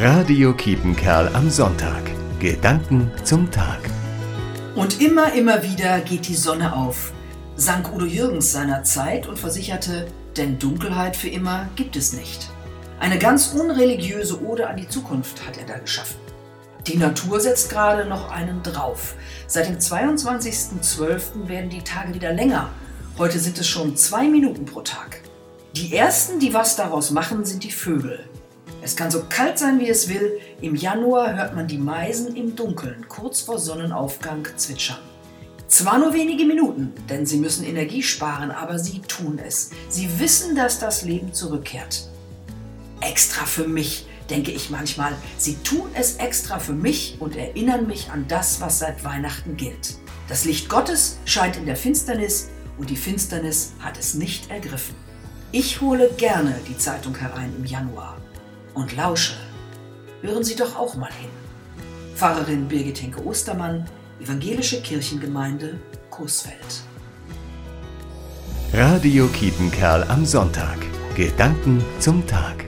Radio Kiepenkerl am Sonntag. Gedanken zum Tag. Und immer, immer wieder geht die Sonne auf, sang Udo Jürgens seinerzeit und versicherte, denn Dunkelheit für immer gibt es nicht. Eine ganz unreligiöse Ode an die Zukunft hat er da geschaffen. Die Natur setzt gerade noch einen drauf. Seit dem 22.12. werden die Tage wieder länger. Heute sind es schon zwei Minuten pro Tag. Die ersten, die was daraus machen, sind die Vögel. Es kann so kalt sein, wie es will. Im Januar hört man die Meisen im Dunkeln, kurz vor Sonnenaufgang, zwitschern. Zwar nur wenige Minuten, denn sie müssen Energie sparen, aber sie tun es. Sie wissen, dass das Leben zurückkehrt. Extra für mich, denke ich manchmal. Sie tun es extra für mich und erinnern mich an das, was seit Weihnachten gilt. Das Licht Gottes scheint in der Finsternis und die Finsternis hat es nicht ergriffen. Ich hole gerne die Zeitung herein im Januar und lausche. Hören Sie doch auch mal hin. Pfarrerin Birgit Henke Ostermann, Evangelische Kirchengemeinde Coesfeld. Radio Kiepenkerl am Sonntag. Gedanken zum Tag.